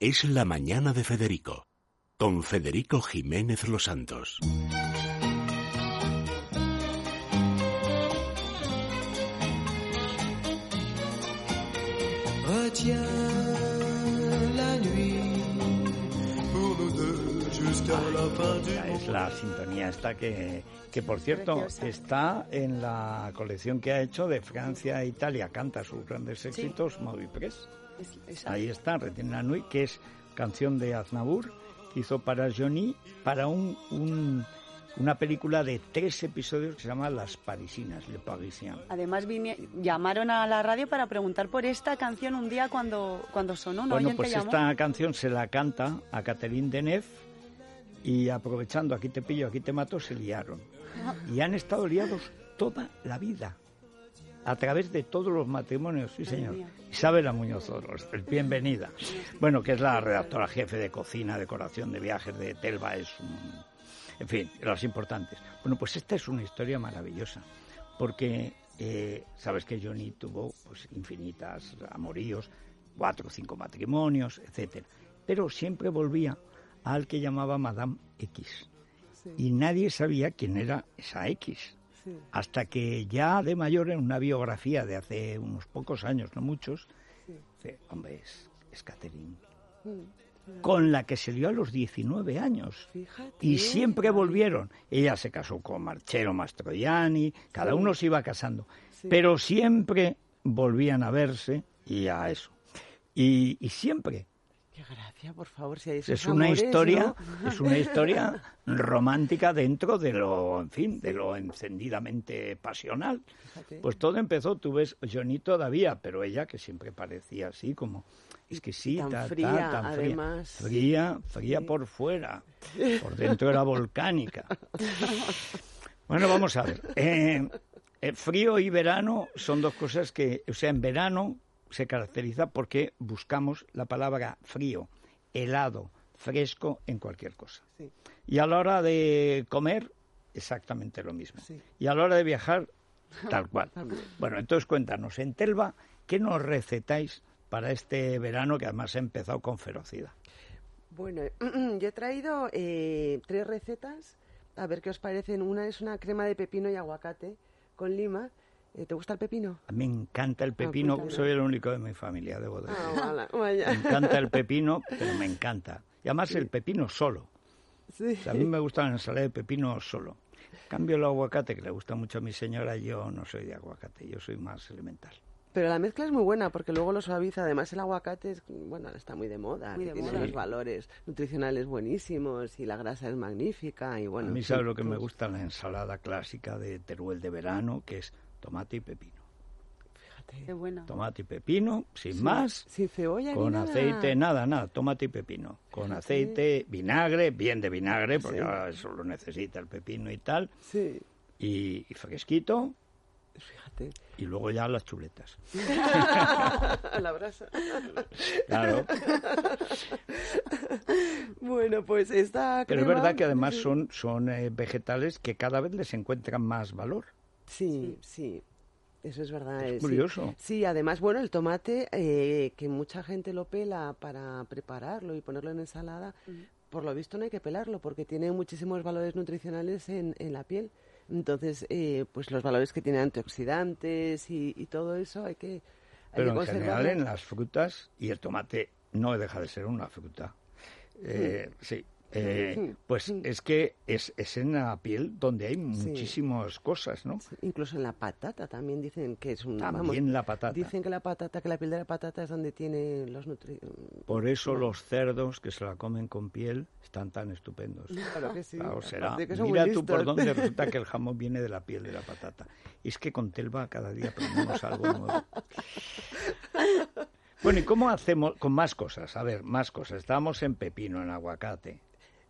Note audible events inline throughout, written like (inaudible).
es La Mañana de Federico, con Federico Jiménez Los Santos. Es la sintonía esta que, que por cierto, está en la colección que ha hecho de Francia e Italia. Canta sus grandes éxitos, sí. Press. Ahí está, Retiene la Nuit, que es canción de Aznavour, que hizo para Johnny, para un, un, una película de tres episodios que se llama Las Parisinas, Le Parisien. Además, vine, llamaron a la radio para preguntar por esta canción un día cuando, cuando sonó. ¿no? Bueno, pues esta canción se la canta a Catherine Deneuve y aprovechando aquí te pillo, aquí te mato, se liaron. Y han estado liados toda la vida a través de todos los matrimonios, sí señor. Isabela Muñoz Oros, bienvenida. Bueno, que es la redactora jefe de cocina, decoración de viajes de Telva, es un... En fin, las importantes. Bueno, pues esta es una historia maravillosa, porque eh, sabes que Johnny tuvo pues infinitas amoríos, cuatro o cinco matrimonios, etcétera, pero siempre volvía al que llamaba Madame X. Sí. Y nadie sabía quién era esa X. Sí. Hasta que ya de mayor, en una biografía de hace unos pocos años, no muchos, sí. dice, hombre, es, es Catherine. Mm, con la que se dio a los 19 años. Fíjate, y siempre volvieron. Ella se casó con Marcello Mastroianni, cada uno se iba casando. Pero siempre volvían a verse y a eso. Y, y siempre Qué gracia, por favor, si hay es una amores, historia, ¿no? es una (laughs) historia romántica dentro de lo, en fin, de lo encendidamente pasional. Pues todo empezó, tú ves, Johnny todavía, pero ella que siempre parecía así como tan ta, fría, tan además. fría, fría Sí. por fuera, (laughs) por dentro era volcánica. Bueno, vamos a ver. Eh, eh, frío y verano son dos cosas que, o sea, en verano se caracteriza porque buscamos la palabra frío, helado, fresco en cualquier cosa. Sí. Y a la hora de comer, exactamente lo mismo. Sí. Y a la hora de viajar, (laughs) tal cual. Bueno, entonces cuéntanos, en Telva, ¿qué nos recetáis para este verano que además ha empezado con ferocidad? Bueno, (clears throat) yo he traído eh, tres recetas, a ver qué os parecen. Una es una crema de pepino y aguacate con lima. Eh, ¿Te gusta el pepino? A mí me encanta el pepino, pues, soy el único de mi familia, debo decir. Ah, vale, vaya. Me encanta el pepino, (laughs) pero me encanta. Y además el pepino solo. Sí. O sea, a mí me gusta la ensalada de pepino solo. Cambio el aguacate, que le gusta mucho a mi señora, yo no soy de aguacate, yo soy más elemental. Pero la mezcla es muy buena porque luego lo suaviza. Además, el aguacate es, bueno, está muy de moda. Muy que de tiene moda. los valores nutricionales buenísimos y la grasa es magnífica. Y bueno, a mí sí, sabe lo que me pues, gusta la ensalada clásica de Teruel de verano, que es tomate y pepino. Fíjate. Qué buena. Tomate y pepino, sin Sí, más, Sin cebolla con ni nada. aceite, nada, nada, tomate y pepino. Con Fíjate. aceite, vinagre, bien de vinagre, porque Sí. ahora eso lo necesita el pepino y tal, Sí, y, y fresquito, fíjate. y luego ya las chuletas. A (laughs) la brasa. Claro, Bueno, pues esta pero es verdad que además son, son eh, vegetales que cada vez les encuentran más valor. Sí, sí. Eso es verdad. Es eh, sí. curioso. Sí, además, bueno, el tomate, eh, que mucha gente lo pela para prepararlo y ponerlo en ensalada, por lo visto no hay que pelarlo porque tiene muchísimos valores nutricionales en, en la piel. Entonces, eh, pues los valores que tiene antioxidantes y, y todo eso hay que, hay Pero que en general en las frutas, y el tomate no deja de ser una fruta, eh, sí, eh, pues es que es, es en la piel donde hay muchísimas cosas, ¿no? Sí, Incluso en la patata también dicen que es un... También vamos, la patata. Dicen que la patata, que la piel de la patata es donde tiene los nutrientes. Por eso los cerdos que se la comen con piel están tan estupendos. Claro que sí. Claro, será. que Mira tú por dónde resulta que el (laughs) jamón viene de la piel de la patata. Y es que con Telva cada día aprendemos algo nuevo. Bueno, ¿y cómo hacemos con más cosas? A ver, más cosas. Estábamos en pepino, en aguacate.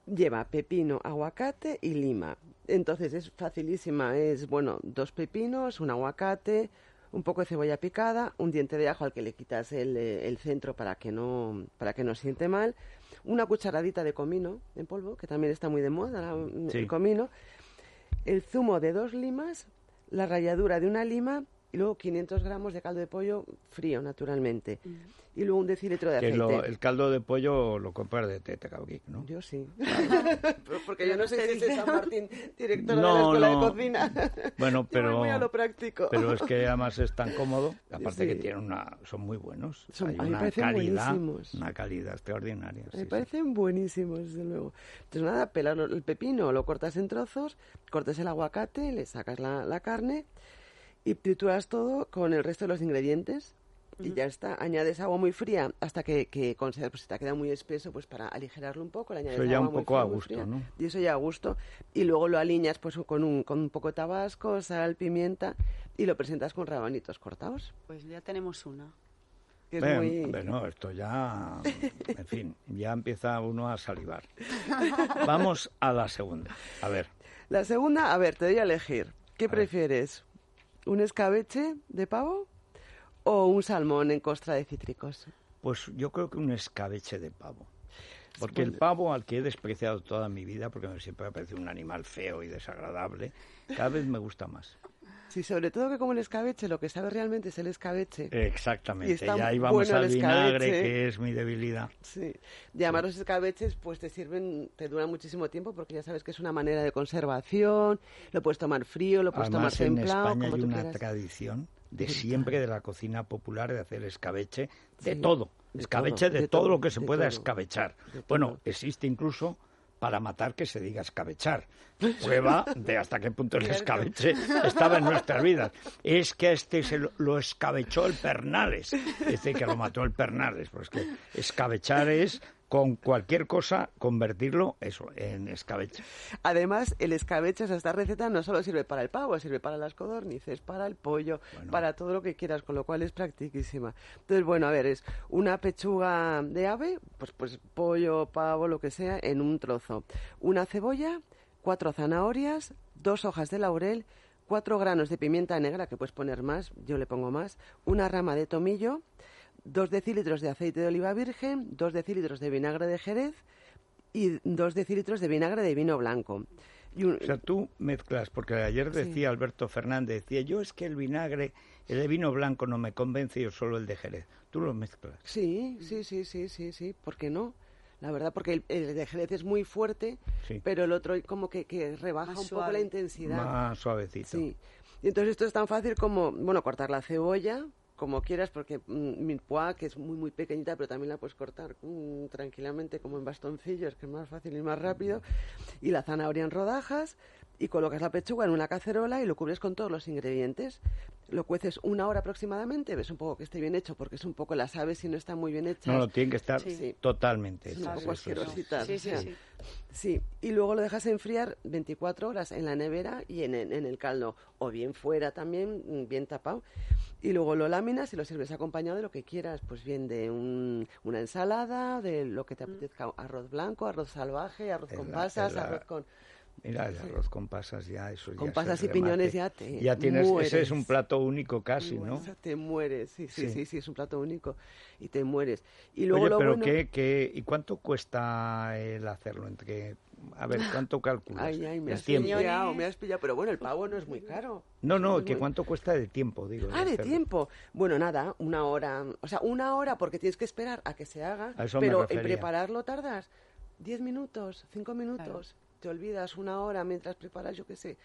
Lleva pepino, aguacate y lima. Entonces es facilísima. Es, bueno, dos pepinos, un aguacate, un poco de cebolla picada, un diente de ajo al que le quitas el, eh, el centro para que, no, para que no siente mal, una cucharadita de comino en polvo, que también está muy de moda, Sí. el comino, el zumo de dos limas, la ralladura de una lima y luego 500 gramos de caldo de pollo frío, naturalmente. Y luego un decilitro de Que aceite. lo- el caldo de pollo lo compras de Geek, ¿no? Yo sí. (laughs) Porque yo no sé si es de San Martín, directora de No, la Escuela no. de Cocina. Bueno, (laughs) Yo pero- voy muy a lo práctico. Pero es que además es tan cómodo, aparte Sí. que tienen una, son muy buenos. Son- Hay a mí una parecen calidad, buenísimos. una calidad extraordinaria. Me sí. parecen buenísimos, desde luego. Entonces, nada, pelas lo- el pepino, lo cortas en trozos, cortas el aguacate, le sacas la, la carne y trituras todo con el resto de los ingredientes. Y ya está, añades agua muy fría hasta que, que consideras, pues si te queda muy espeso, pues para aligerarlo un poco, le añades Eso ya agua un muy poco fría, a gusto, fría, ¿no? Y eso ya a gusto. Y luego lo aliñas pues con un, con un poco de tabasco, sal, pimienta y lo presentas con rabanitos cortados. Pues ya tenemos una. Que es Ven, muy... Bueno, esto ya, (laughs) en fin, ya empieza uno a salivar. Vamos a la segunda. A ver, La segunda, a ver, te doy a elegir. ¿Qué prefieres? ¿Un escabeche de pavo o un salmón en costra de cítricos? pues yo creo que un escabeche de pavo. Porque el pavo, al que he despreciado toda mi vida, porque siempre me ha parecido un animal feo y desagradable, cada vez me gusta más. Sí, sobre todo que como el escabeche, lo que sabe realmente es el escabeche. Exactamente, Y está ya ahí vamos bueno al vinagre, que es mi debilidad. Sí. Además los escabeches pues te sirven, te duran muchísimo tiempo porque ya sabes que es una manera de conservación, lo puedes tomar frío, lo puedes Además, tomar en templado, España como hay tú una quieras. tradición de siempre de la cocina popular de hacer escabeche de Sí, todo. escabeche de, de todo, todo, lo que se pueda todo, escabechar. Bueno, existe incluso para matar que se diga escabechar. (laughs) Prueba de hasta qué punto el escabeche estaba en nuestras vidas. Es que este se lo, lo escabechó el Pernales. Es decir, que lo mató el Pernales. Pues que escabechar es con cualquier cosa convertirlo eso en escabeche. Además, el escabeche, esta receta no solo sirve para el pavo, sirve para las codornices, para el pollo, Bueno. para todo lo que quieras, con lo cual es practiquísima. Entonces, bueno, a ver, es una pechuga de ave, pues, pues pollo, pavo, lo que sea, en un trozo. Una cebolla, cuatro zanahorias, dos hojas de laurel, cuatro granos de pimienta negra, que puedes poner más, yo le pongo más, una rama de tomillo, dos decilitros de aceite de oliva virgen, dos decilitros de vinagre de jerez, y dos decilitros de vinagre de vino blanco. Y un- O sea, tú mezclas, porque ayer Sí. decía Alberto Fernández, decía, yo es que el vinagre, el de vino blanco no me convence, yo solo el de Jerez. Tú lo mezclas. Sí, sí, sí, sí, sí, sí, ¿por qué no? La verdad, porque el, el de Jerez es muy fuerte, Sí. pero el otro como que, que rebaja Más un poco la intensidad. Más suavecito. Sí. Y entonces esto es tan fácil como, bueno, cortar la cebolla como quieras, porque mm, mi poa, que es muy, muy pequeñita, pero también la puedes cortar mm, tranquilamente como en bastoncillos, que es más fácil y más rápido. Y la zanahoria en rodajas, y colocas la pechuga en una cacerola y lo cubres con todos los ingredientes. Lo cueces una hora aproximadamente, ves un poco que esté bien hecho, porque es un poco las aves si no están muy bien hechas. No, no, tiene que estar Sí. totalmente Es un poco sí. Sí, sí, o sea, sí. Sí, y luego lo dejas enfriar 24 horas en la nevera y en, en- en el caldo, o bien fuera también, mm, bien tapado. Y luego lo láminas y lo sirves acompañado de lo que quieras, pues bien de un- una ensalada, de lo que te apetezca, arroz blanco, arroz salvaje, arroz En con la- pasas, la- arroz con... Mira, el arroz con pasas ya, eso Con ya y piñones ya te Ya tienes, ese es un plato único casi, ¿no? Te mueres, sí, sí, Sí. sí, sí, es un plato único y te mueres. Y luego Oye, lo pero bueno... ¿qué, qué, ¿y cuánto cuesta el hacerlo? Entre, a ver, ¿cuánto calculas? Ay, ay, me has tiempo. pillado, me has pillado, pero bueno, el pavo no es muy caro. No, no, que muy- cuánto cuesta de tiempo, digo. Ah, de hacerlo. tiempo. Bueno, nada, una hora. O sea, una hora porque tienes que esperar a que se haga. A eso me pero en refería. prepararlo tardas 10 minutos, 5 minutos. Te olvidas una hora mientras preparas, yo qué sé,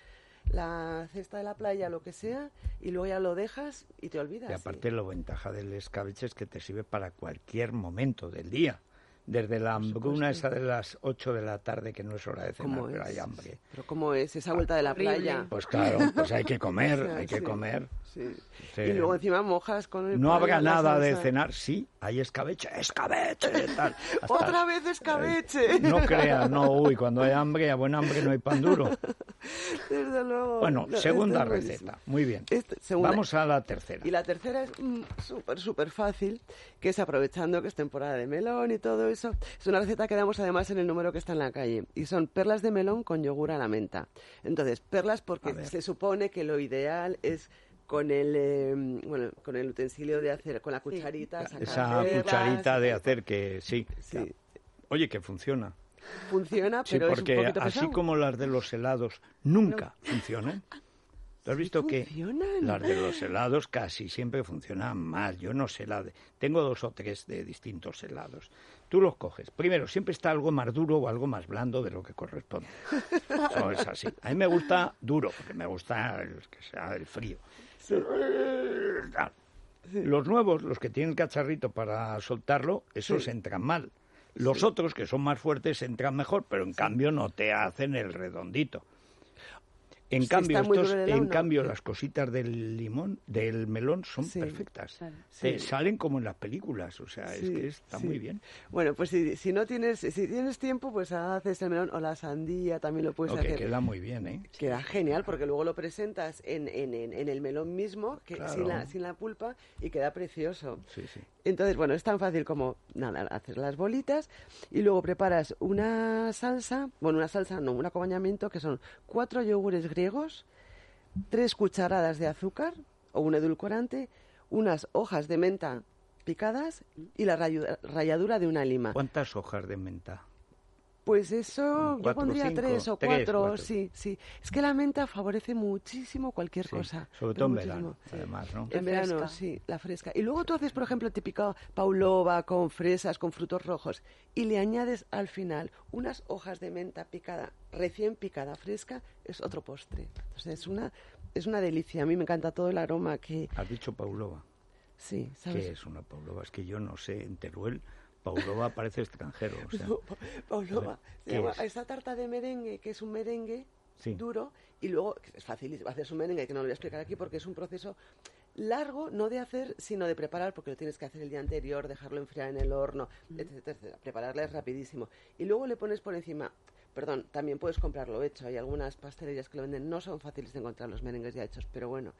la cesta de la playa, lo que sea, y luego ya lo dejas y te olvidas. Y sí. aparte la ventaja del escabeche es que te sirve para cualquier momento del día. Desde la hambruna esa de las 8 de la tarde, que no es hora de cenar, ¿Cómo pero es? hay hambre. Pero ¿cómo es esa vuelta de la Horrible. playa? Pues claro, pues hay que comer, (laughs) O sea, hay que sí, comer. sí. Sí. Y luego encima mojas con el No habrá nada de cenar, sí, hay escabeche, escabeche, tal. (laughs) Hasta- Otra vez escabeche. No creas, no, uy, cuando hay hambre, a buen hambre no hay pan duro. (laughs) Desde luego. Bueno, No, segunda buenísimo. receta, muy bien. Este- segunda. Vamos a la tercera. Y la tercera es mm, súper, súper fácil, que es aprovechando que es temporada de melón y todo eso. Es una receta que damos además en el número que está en la calle. Y son perlas de melón con yogur a la menta. Entonces, perlas porque se supone que lo ideal es con el, eh, bueno, con el utensilio de hacer, con la cucharita, sacar Esa perlas. cucharita de hacer que sí. Sí. Oye, que funciona. Funciona, Sí, pero es un porque poquito así pesado. como las de los helados nunca funcionan. (laughs) Tú has visto que funcionan. las de los helados casi siempre funcionan mal. Yo no sé la de... Tengo dos o tres de distintos helados. Tú los coges. Primero, siempre está algo más duro o algo más blando de lo que corresponde. Eso es así. A mí me gusta duro, porque me gusta el, que sea el frío. Los nuevos, los que tienen cacharrito para soltarlo, esos entran mal. Los otros, que son más fuertes, entran mejor, pero en cambio no te hacen el redondito. En cambio, estos, en cambio, las cositas del limón, del melón, son Sí. perfectas. Claro. Sí. salen como en las películas, o sea, es que está muy bien. Bueno, pues si, si no tienes, si tienes tiempo, pues haces el melón o la sandía, también lo puedes hacer. queda muy bien, ¿eh? Queda genial porque luego lo presentas en, en, en, en el melón mismo, que Claro. sin, la, sin la pulpa, y queda precioso. Entonces, bueno, es tan fácil como, nada, hacer las bolitas y luego preparas una salsa, bueno, una salsa, no, un acompañamiento que son cuatro yogures griegos, tres cucharadas de azúcar o un edulcorante, unas hojas de menta picadas y la ralladura de una lima. ¿Cuántas hojas de menta? Pues eso, yo ¿Cuatro, pondría cinco? tres o Tres, cuatro, sí, sí. Es que la menta favorece muchísimo cualquier Sí, cosa. sobre todo en verano, además, ¿no? En verano, sí, la fresca. Y luego tú haces, por ejemplo, típica paulova con fresas, con frutos rojos, y le añades al final unas hojas de menta picada, recién picada, fresca, es otro postre. Entonces es una, es una delicia. A mí me encanta todo el aroma que... Has dicho Paulova. Sí, ¿sabes? ¿Qué es una Paulova? Es que yo no sé, en Teruel, Paulova parece extranjero. O sea, No, (laughs) pa- Paulova, se ¿qué llama es? esta tarta de merengue, que es un merengue Sí. duro, y luego, es fácil, hacer un merengue, que no lo voy a explicar aquí porque es un proceso largo, no de hacer, sino de preparar, porque lo tienes que hacer el día anterior, dejarlo enfriar en el horno, etcétera, etcétera. Prepararla es rapidísimo. Y luego le pones por encima, perdón, también puedes comprarlo hecho, hay algunas pastelerías que lo venden, no son fáciles de encontrar los merengues ya hechos, pero bueno.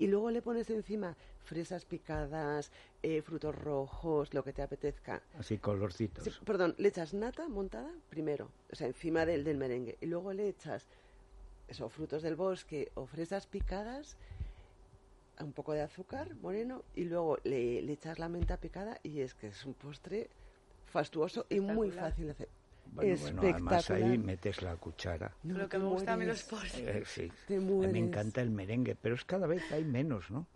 Y luego le pones encima fresas picadas, eh, frutos rojos, lo que te apetezca. así colorcitos. Sí, perdón, le echas nata montada primero, o sea, encima del, del merengue. Y luego le echas eso, frutos del bosque o fresas picadas, un poco de azúcar moreno, y luego le, le echas la menta picada y es que es un postre fastuoso y muy fácil de hacer. Bueno, bueno, además Espectacular. ahí metes la cuchara. No, Lo que me gusta a mí los postres. Eh, sí, me encanta el merengue, pero es cada vez hay menos, ¿no?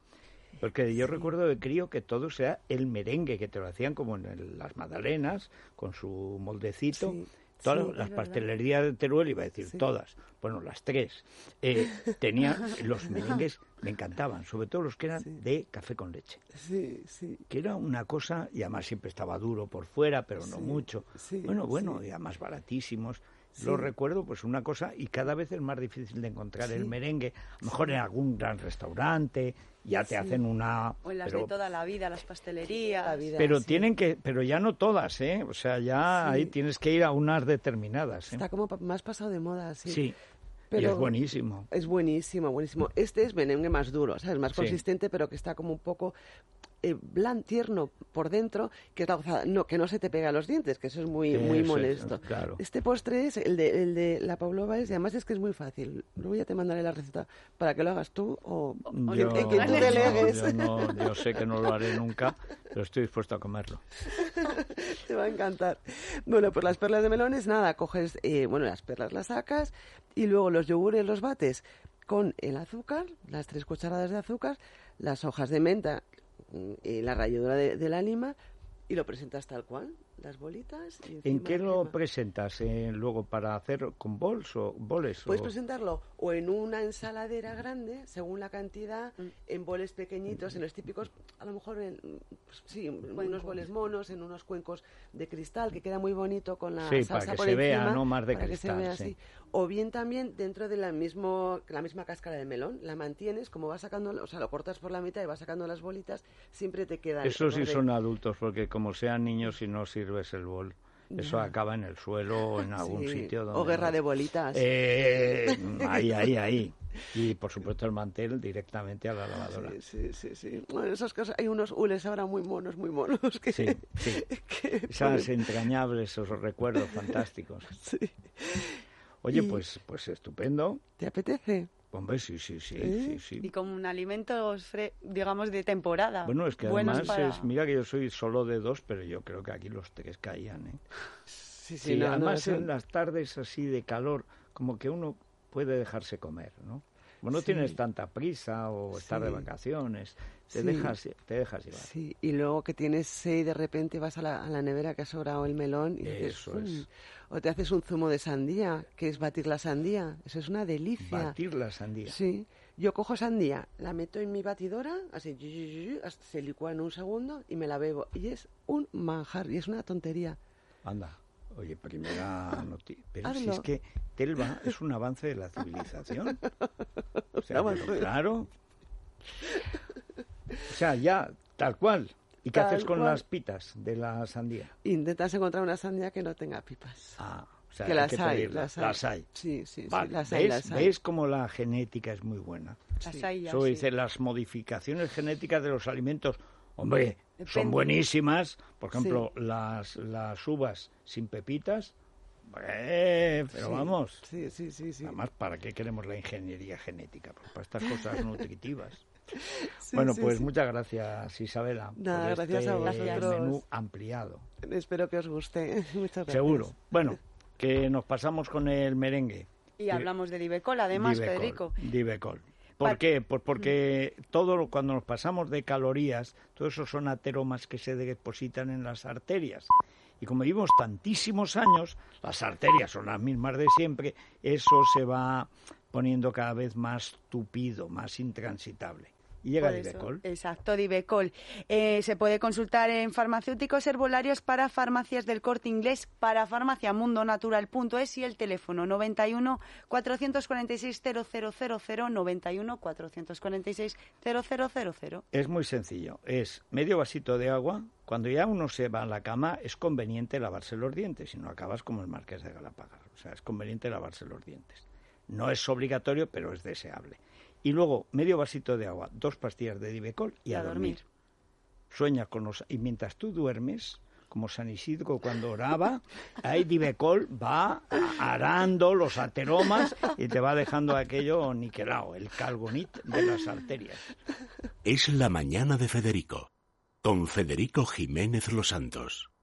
Porque yo recuerdo de crío que todo sea el merengue, que te lo hacían como en el- las magdalenas, con su moldecito. Sí, Todas sí, las verdad. pastelerías de Teruel, iba a decir Sí. todas, bueno, las tres, eh, (laughs) tenía los merengues, me encantaban, sobre todo los que eran Sí. de café con leche, Sí, sí. que era una cosa, y además siempre estaba duro por fuera, pero no mucho. sí, bueno, bueno, y además baratísimos. Lo recuerdo, pues una cosa, y cada vez es más difícil de encontrar el merengue. A lo mejor en algún gran restaurante, ya te Sí. hacen una. O en las pero de toda la vida, las pastelerías. La vida, pero sí. tienen que, pero ya no todas, ¿eh? O sea, ya Sí. ahí tienes que ir a unas determinadas. ¿eh? Está como más pasado de moda, sí. Sí. Y Pero- es buenísimo. Es buenísimo, buenísimo. Este es merengue más duro, ¿sabes? Más Sí. consistente, pero que está como un poco eh, blan, tierno por dentro, que es la gozada. No, que no se te pega a los dientes, que eso es muy, muy Eso es, molesto. claro. Este postre es el de, el de la Pavlova, es, y además es que es muy fácil. Luego ya te mandaré la receta para que lo hagas tú o, o Yo, que, que tú delegues. yo no- yo sé que no lo haré nunca, pero estoy dispuesto a comerlo. (laughs) Te va a encantar. Bueno, pues las perlas de melones, nada, coges, eh, bueno, las perlas las sacas y luego los yogures los bates con el azúcar, las tres cucharadas de azúcar, las hojas de menta y la ralladura de, de la lima y lo presentas tal cual, las bolitas. y ¿En qué lo presentas? eh, luego para hacer con bols o boles? Puedes o- presentarlo o en una ensaladera grande, según la cantidad, en boles pequeñitos, en los típicos, a lo mejor en, pues, sí, unos boles monos, en unos cuencos de cristal, que queda muy bonito con la Sí, salsa para que por se vea, encima, ¿no? Más de para que se vea sí. así. O bien también dentro de la, mismo, la misma cáscara de melón, la mantienes, como vas sacando, o sea, lo cortas por la mitad y vas sacando las bolitas, siempre te queda... Eso sí son adultos, porque como sean niños, si no sirves el bol, eso acaba en el suelo o en algún Sí, sitio donde... O guerra no- de bolitas. Eh, ahí, ahí, ahí. (laughs) Y por supuesto el mantel directamente a la lavadora. Sí, sí, sí, sí. Bueno, esas cosas, hay unos hules ahora muy monos, muy monos. Que, Sí, sí. (laughs) que Esas entrañables, esos recuerdos fantásticos. (laughs) sí. Oye, Y- pues, pues estupendo. ¿Te apetece? Hombre, sí, sí, sí, ¿Eh? sí, Y sí. con alimentos, fre- digamos, de temporada. Bueno, es que además, para- es, mira que yo soy solo de dos, pero yo creo que aquí los tres caían, ¿eh? (laughs) Sí, Sí, no, no, además en las tardes así de calor, como que uno puede dejarse comer, ¿no? Como no tienes tanta prisa o estar de vacaciones, te, Sí. dejas, te dejas llevar. Sí, y luego que tienes sed y de repente vas a la, a la nevera que ha sobrado el melón y dices, Eso es. "Mm". o te haces un zumo de sandía, que es batir la sandía, eso es una delicia. Batir la sandía. Sí, yo cojo sandía, la meto en mi batidora, así, se licúa en un segundo y me la bebo. Y es un manjar, y es una tontería. Anda. Oye, primera (laughs) noticia. Pero si Hazlo. es que Telva es un avance de la civilización. O sea, pero claro. O sea, ya, tal cual. ¿Y qué Tal haces con cual. las pitas de la sandía? Intentas encontrar una sandía que no tenga pipas. Ah, o sea, que hay las que hay, las hay. Las hay. Sí, sí, sí, Vale, las ¿Ves, hay, las hay. ¿Ves cómo la genética es muy buena? Las Sí. hay ya, Eso sí. dice, las modificaciones genéticas de los alimentos, hombre, son buenísimas. Por ejemplo, las, las uvas sin pepitas, pero Sí, vamos. Sí, sí, sí, sí. Además, ¿para qué queremos la ingeniería genética? Pues para estas cosas nutritivas. (laughs) Sí, bueno, sí, pues sí. muchas gracias, Isabela. Nada, por gracias a este vosotros. menú ampliado. Espero que os guste. (laughs) Muchas gracias. Seguro. (laughs) Bueno, que nos pasamos con el merengue. Y hablamos de Divecol, además, Divecol, Federico. ¿Por qué? Pues porque todo lo- cuando nos pasamos de calorías, todo eso son ateromas que se depositan en las arterias. Y como vivimos tantísimos años, las arterias son las mismas de siempre, eso se va poniendo cada vez más tupido, más intransitable. Y llega Divecol. Exacto, Divecol. Eh, se puede consultar en farmacéuticos herbolarios para farmacias del corte inglés, para farmacia mundonatural.es y el teléfono 91 446 0000 91 446 0000. Es muy sencillo. Es medio vasito de agua. Cuando ya uno se va a la cama, es conveniente lavarse los dientes, si no acabas como el marqués de Galapagar. O sea, es conveniente lavarse los dientes. No es obligatorio, pero es deseable. Y luego, medio vasito de agua, dos pastillas de Divecol y, a, dormir. Sueña con los... Y mientras tú duermes, como San Isidro cuando oraba, ahí Divecol va arando los ateromas y te va dejando aquello niquelado, el calgonit de las arterias. Es la mañana de Federico, con Federico Jiménez Los Santos.